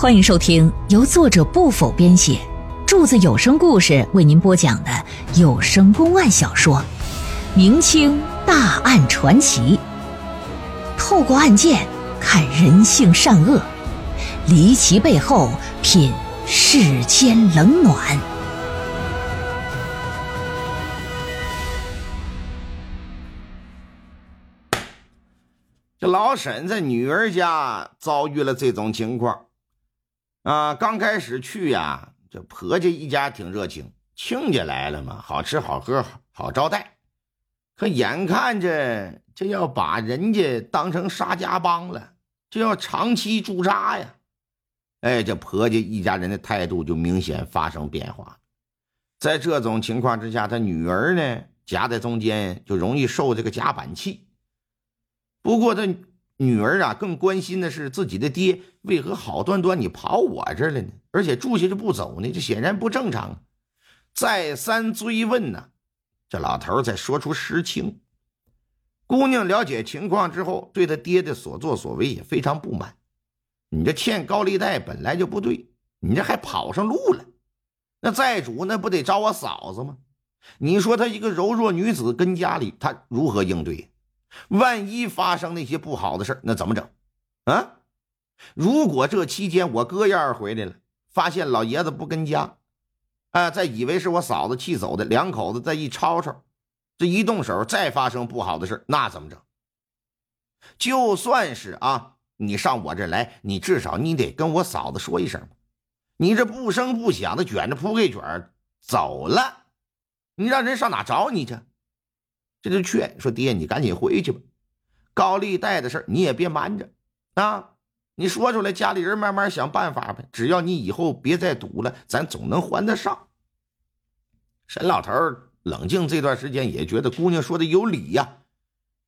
欢迎收听由作者不否编写，柱子有声故事为您播讲的有声公案小说《明清大案传奇》，透过案件看人性善恶，离奇背后品世间冷暖。这老沈在女儿家遭遇了这种情况。啊，刚开始去呀，这婆家一家挺热情，亲家来了嘛，好吃好喝，好招待。可眼看着这要把人家当成沙家浜了，就要长期驻扎呀。哎，这婆家一家人的态度就明显发生变化。在这种情况之下，他女儿呢夹在中间，就容易受这个夹板气。不过他。女儿啊，更关心的是自己的爹为何好端端你跑我这儿了呢？而且住下就不走呢？这显然不正常。再三追问呢，这老头才说出实情。姑娘了解情况之后，对他爹的所作所为也非常不满。你这欠高利贷本来就不对，你这还跑上路了。那债主那不得找我嫂子吗？你说她一个柔弱女子跟家里，她如何应对？万一发生那些不好的事那怎么整？啊！如果这期间我哥燕儿回来了，发现老爷子不跟家，啊，再以为是我嫂子气走的，两口子再一吵吵，这一动手再发生不好的事那怎么整？就算是啊，你上我这来，你至少你得跟我嫂子说一声你这不声不响的卷着铺盖卷走了，你让人上哪找你去？这就劝说爹，你赶紧回去吧。高利贷的事你也别瞒着啊！你说出来，家里人慢慢想办法呗。只要你以后别再赌了，咱总能还得上。沈老头冷静这段时间，也觉得姑娘说的有理呀。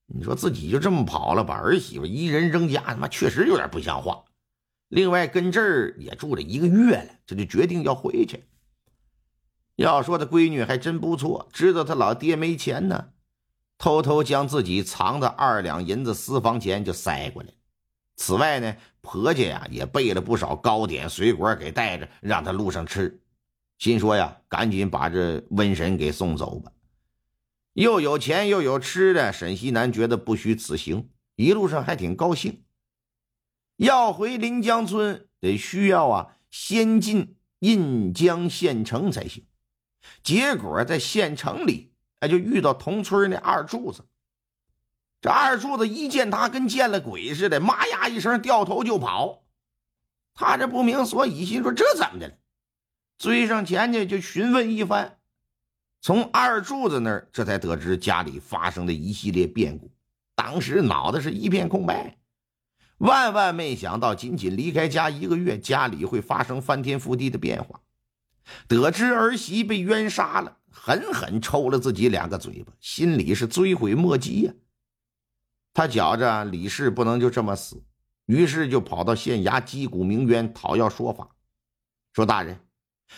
你说自己就这么跑了，把儿媳妇一人扔家，他妈确实有点不像话。另外，跟这儿也住了一个月了，这就决定要回去。要说他闺女还真不错，知道他老爹没钱呢。偷偷将自己藏的二两银子私房钱就塞过来。此外呢，婆家呀也备了不少糕点水果给带着，让他路上吃。心说呀，赶紧把这瘟神给送走吧。又有钱又有吃的，沈西南觉得不虚此行，一路上还挺高兴。要回临江村，得需要啊先进印江县城才行。结果在县城里。哎，就遇到同村那二柱子。这二柱子一见他，跟见了鬼似的，妈呀一声，掉头就跑。他这不明所以，心说这怎么的了？追上前去就询问一番。从二柱子那儿，这才得知家里发生的一系列变故。当时脑袋是一片空白，万万没想到，仅仅离开家一个月，家里会发生翻天覆地的变化。得知儿媳被冤杀了。狠狠抽了自己两个嘴巴，心里是追悔莫及呀。他觉着李氏不能就这么死，于是就跑到县衙击鼓鸣冤，讨要说法。说大人，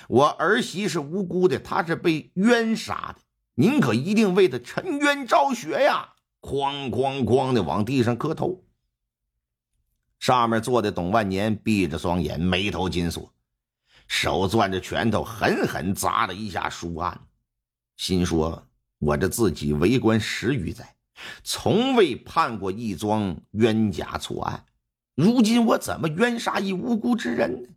我儿媳是无辜的，她是被冤杀的，您可一定为她沉冤昭雪呀！哐哐哐的往地上磕头。上面坐的董万年闭着双眼，眉头紧锁，手攥着拳头，狠狠砸了一下书案。心说：“我这自己为官十余载，从未判过一桩冤假错案。如今我怎么冤杀一无辜之人呢？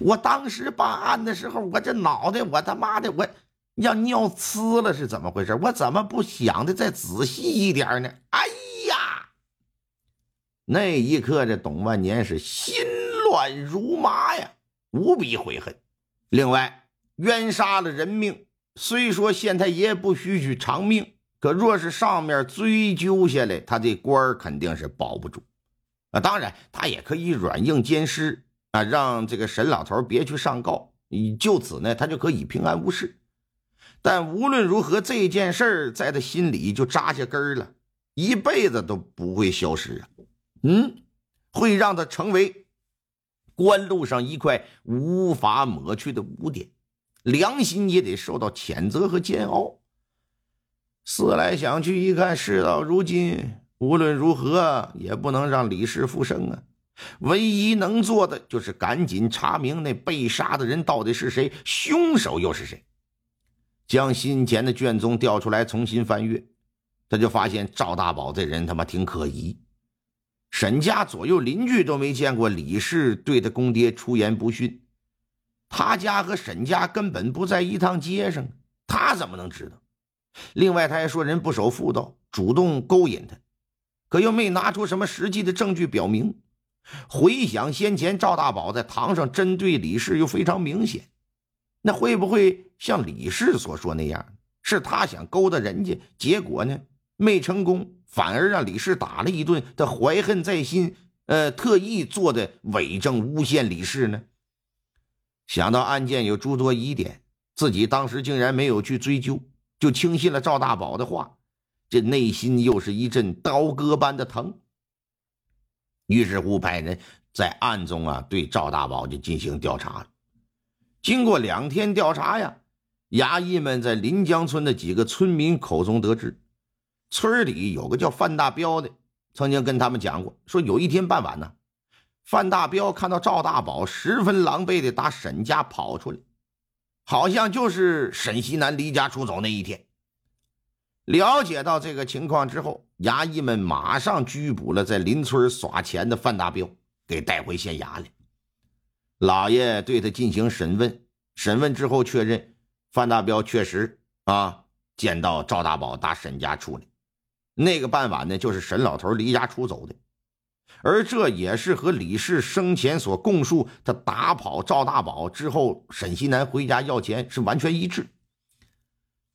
我当时办案的时候，我这脑袋，我他妈的，我要尿呲了，是怎么回事？我怎么不想的再仔细一点呢？哎呀！那一刻，这董万年是心乱如麻呀，无比悔恨。另外，冤杀了人命。”虽说县太爷不许许偿命，可若是上面追究下来，他这官肯定是保不住。啊，当然他也可以软硬兼施啊，让这个沈老头别去上告，就此呢，他就可以平安无事。但无论如何，这件事在他心里就扎下根了，一辈子都不会消失啊。嗯，会让他成为官路上一块无法抹去的污点。良心也得受到谴责和煎熬。思来想去，一看事到如今，无论如何也不能让李氏复生啊！唯一能做的就是赶紧查明那被杀的人到底是谁，凶手又是谁。将先前的卷宗调出来重新翻阅，他就发现赵大宝这人他妈挺可疑。沈家左右邻居都没见过李氏对他公爹出言不逊，他家和沈家根本不在一趟街上，他怎么能知道？另外，他还说人不守妇道，主动勾引他，可又没拿出什么实际的证据表明。回想先前赵大宝在堂上针对李氏又非常明显，那会不会像李氏所说那样，是他想勾搭人家，结果呢没成功，反而让李氏打了一顿，他怀恨在心，呃，特意做的伪证诬陷李氏呢？想到案件有诸多疑点，自己当时竟然没有去追究，就轻信了赵大宝的话，这内心又是一阵刀割般的疼。于是乎，派人在暗中啊对赵大宝就进行调查了。经过两天调查呀，衙役们在临江村的几个村民口中得知，村里有个叫范大彪的，曾经跟他们讲过，说有一天傍晚呢，范大彪看到赵大宝十分狼狈的打沈家跑出来，好像就是沈西南离家出走那一天。了解到这个情况之后，衙役们马上拘捕了在邻村耍钱的范大彪，给带回县衙来。老爷对他进行审问，审问之后确认，范大彪确实啊见到赵大宝打沈家出来，那个傍晚呢，就是沈老头离家出走的，而这也是和李氏生前所供述他打跑赵大宝之后，沈西南回家要钱是完全一致。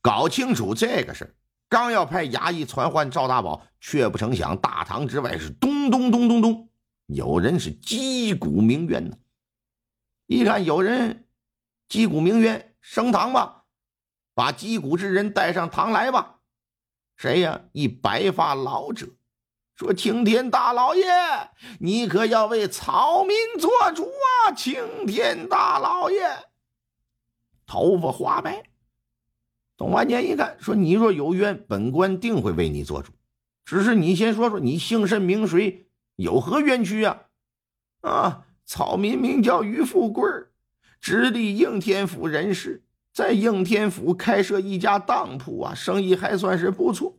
搞清楚这个事。刚要派衙役传唤赵大宝，却不成想大堂之外是咚咚咚咚咚，有人是击鼓鸣冤呢。一看有人击鼓鸣冤，升堂吧，把击鼓之人带上堂来吧。谁呀？一白发老者说：“青天大老爷，你可要为草民做主啊！”青天大老爷，头发花白。董万年一看，说：“你若有冤，本官定会为你做主。只是你先说说，你姓甚名谁，有何冤屈啊？”啊，草民名叫于富贵，直隶应天府人士，在应天府开设一家当铺啊，生意还算是不错。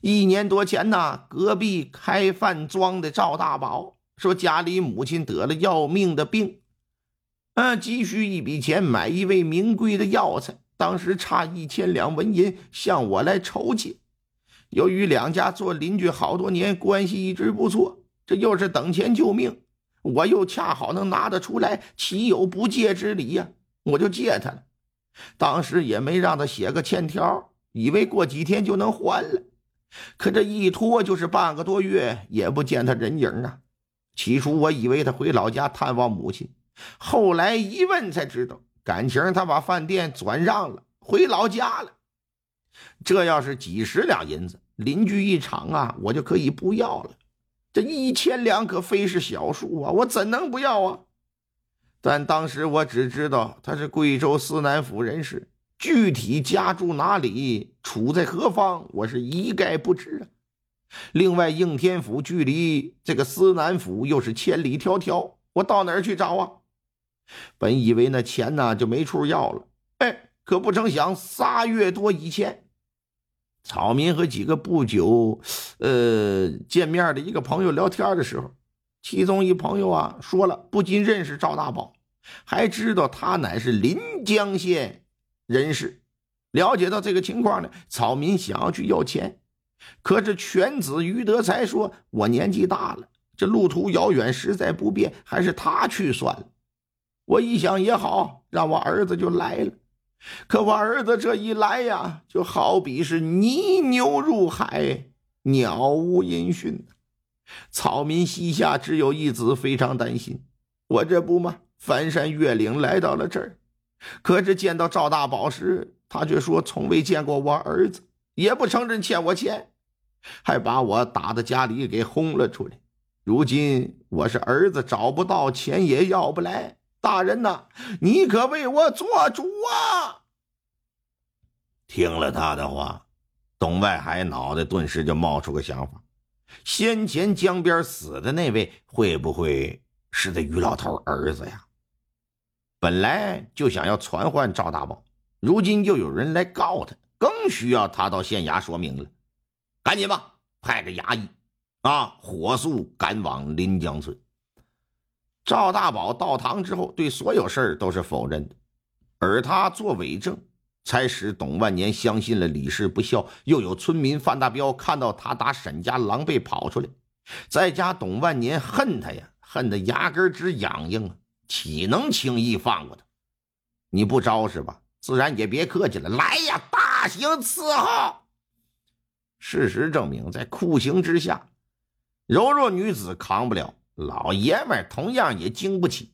一年多前呢，隔壁开饭庄的赵大宝说，家里母亲得了要命的病，嗯，急需一笔钱买一味名贵的药材。当时差一千两纹银，向我来筹借。由于两家做邻居好多年，关系一直不错，这又是等钱救命，我又恰好能拿得出来，岂有不借之理呀？我就借他了。当时也没让他写个欠条，以为过几天就能还了。可这一拖就是半个多月，也不见他人影啊。起初我以为他回老家探望母亲，后来一问才知道。感情他把饭店转让了，回老家了。这要是几十两银子，邻居一场啊，我就可以不要了。这一千两可非是小数啊，我怎能不要啊？但当时我只知道他是贵州思南府人士，具体家住哪里，处在何方，我是一概不知啊。另外，应天府距离这个思南府又是千里迢迢，我到哪儿去找啊？本以为那钱呢就没处要了，哎，可不成想仨月多以前，草民和几个不久，呃，见面的一个朋友聊天的时候，其中一朋友啊说了，不仅认识赵大宝，还知道他乃是临江县人士。了解到这个情况呢，草民想要去要钱，可是犬子于德才说：“我年纪大了，这路途遥远，实在不便，还是他去算了。”我一想也好，让我儿子就来了。可我儿子这一来呀，就好比是泥牛入海，鸟无音讯。草民膝下只有一子，非常担心。我这不嘛，翻山越岭来到了这儿。可是见到赵大宝时，他却说从未见过我儿子，也不承认欠我钱，还把我打到家里给轰了出来。如今我是儿子找不到，钱也要不来。大人呐，你可为我做主啊！听了他的话，董外海脑袋顿时就冒出个想法：先前江边死的那位会不会是这于老头儿子呀？本来就想要传唤赵大宝，如今又有人来告他，更需要他到县衙说明了。赶紧吧，派个衙役啊，火速赶往临江村。赵大宝到堂之后，对所有事儿都是否认的，而他做伪证。才使董万年相信了李氏不孝，又有村民范大彪看到他打沈家狼狈跑出来，在家董万年恨他呀，恨得牙根直痒痒啊，岂能轻易放过他？你不招是吧？自然也别客气了，来呀，大刑伺候！事实证明，在酷刑之下，柔弱女子扛不了，老爷们同样也经不起。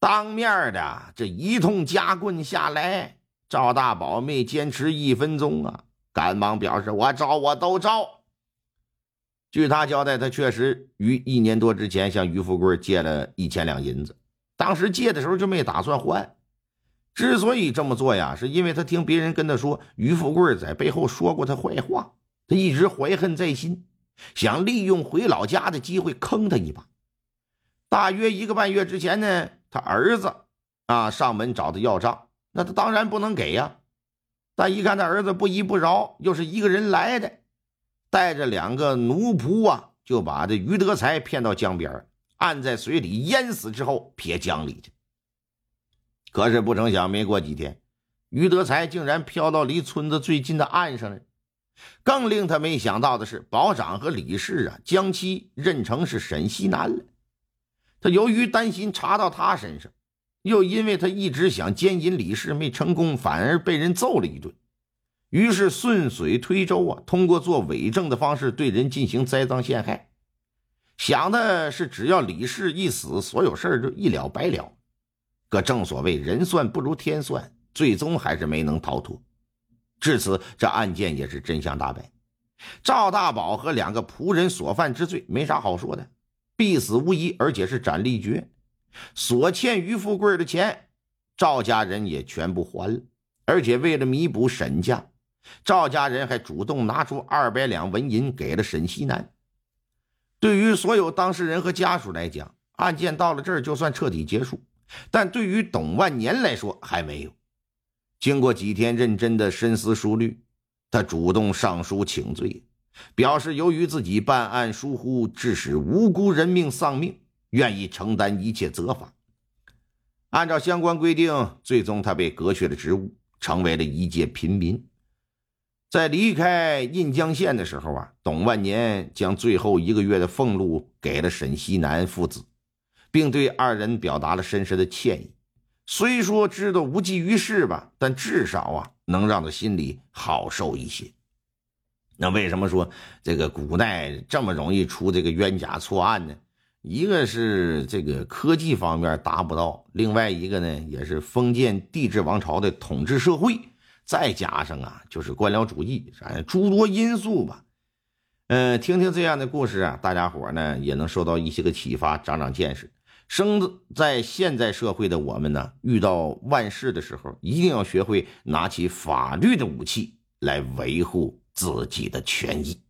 当面的这一通夹棍下来。赵大宝没坚持一分钟啊，赶忙表示：“我招，我都招。”据他交代，他确实于一年多之前向于富贵借了一千两银子，当时借的时候就没打算还。之所以这么做呀，是因为他听别人跟他说于富贵在背后说过他坏话，他一直怀恨在心，想利用回老家的机会坑他一把。大约一个半月之前呢，他儿子啊上门找他要账。那他当然不能给呀，但一看他儿子不依不饶，又是一个人来的，带着两个奴仆啊，就把这于德才骗到江边，按在水里淹死之后撇江里去。可是不成想，没过几天，于德才竟然飘到离村子最近的岸上了。更令他没想到的是，保长和李氏啊，将其认成是沈西南了。他由于担心查到他身上。又因为他一直想奸淫李氏没成功，反而被人揍了一顿，于是顺水推舟啊，通过做伪证的方式对人进行栽赃陷害，想的是只要李氏一死，所有事儿就一了百了。可正所谓人算不如天算，最终还是没能逃脱。至此，这案件也是真相大白，赵大宝和两个仆人所犯之罪没啥好说的，必死无疑，而且是斩立决。所欠于富贵的钱，赵家人也全部还了。而且为了弥补沈家，赵家人还主动拿出二百两纹银给了沈西南。对于所有当事人和家属来讲，案件到了这儿就算彻底结束。但对于董万年来说，还没有。经过几天认真的深思熟虑，他主动上书请罪，表示由于自己办案疏忽，致使无辜人命丧命。愿意承担一切责罚。按照相关规定，最终他被革去了职务，成为了一介平民。在离开印江县的时候啊，董万年将最后一个月的俸禄给了沈西南父子，并对二人表达了深深的歉意。虽说知道无济于事吧，但至少啊，能让他心里好受一些。那为什么说这个古代这么容易出这个冤假错案呢？一个是这个科技方面达不到，另外一个呢，也是封建帝制王朝的统治社会，再加上啊，就是官僚主义，啥诸多因素吧。嗯，听听这样的故事啊，大家伙呢也能受到一些个启发，长长见识。生在现在社会的我们呢，遇到万事的时候，一定要学会拿起法律的武器来维护自己的权益。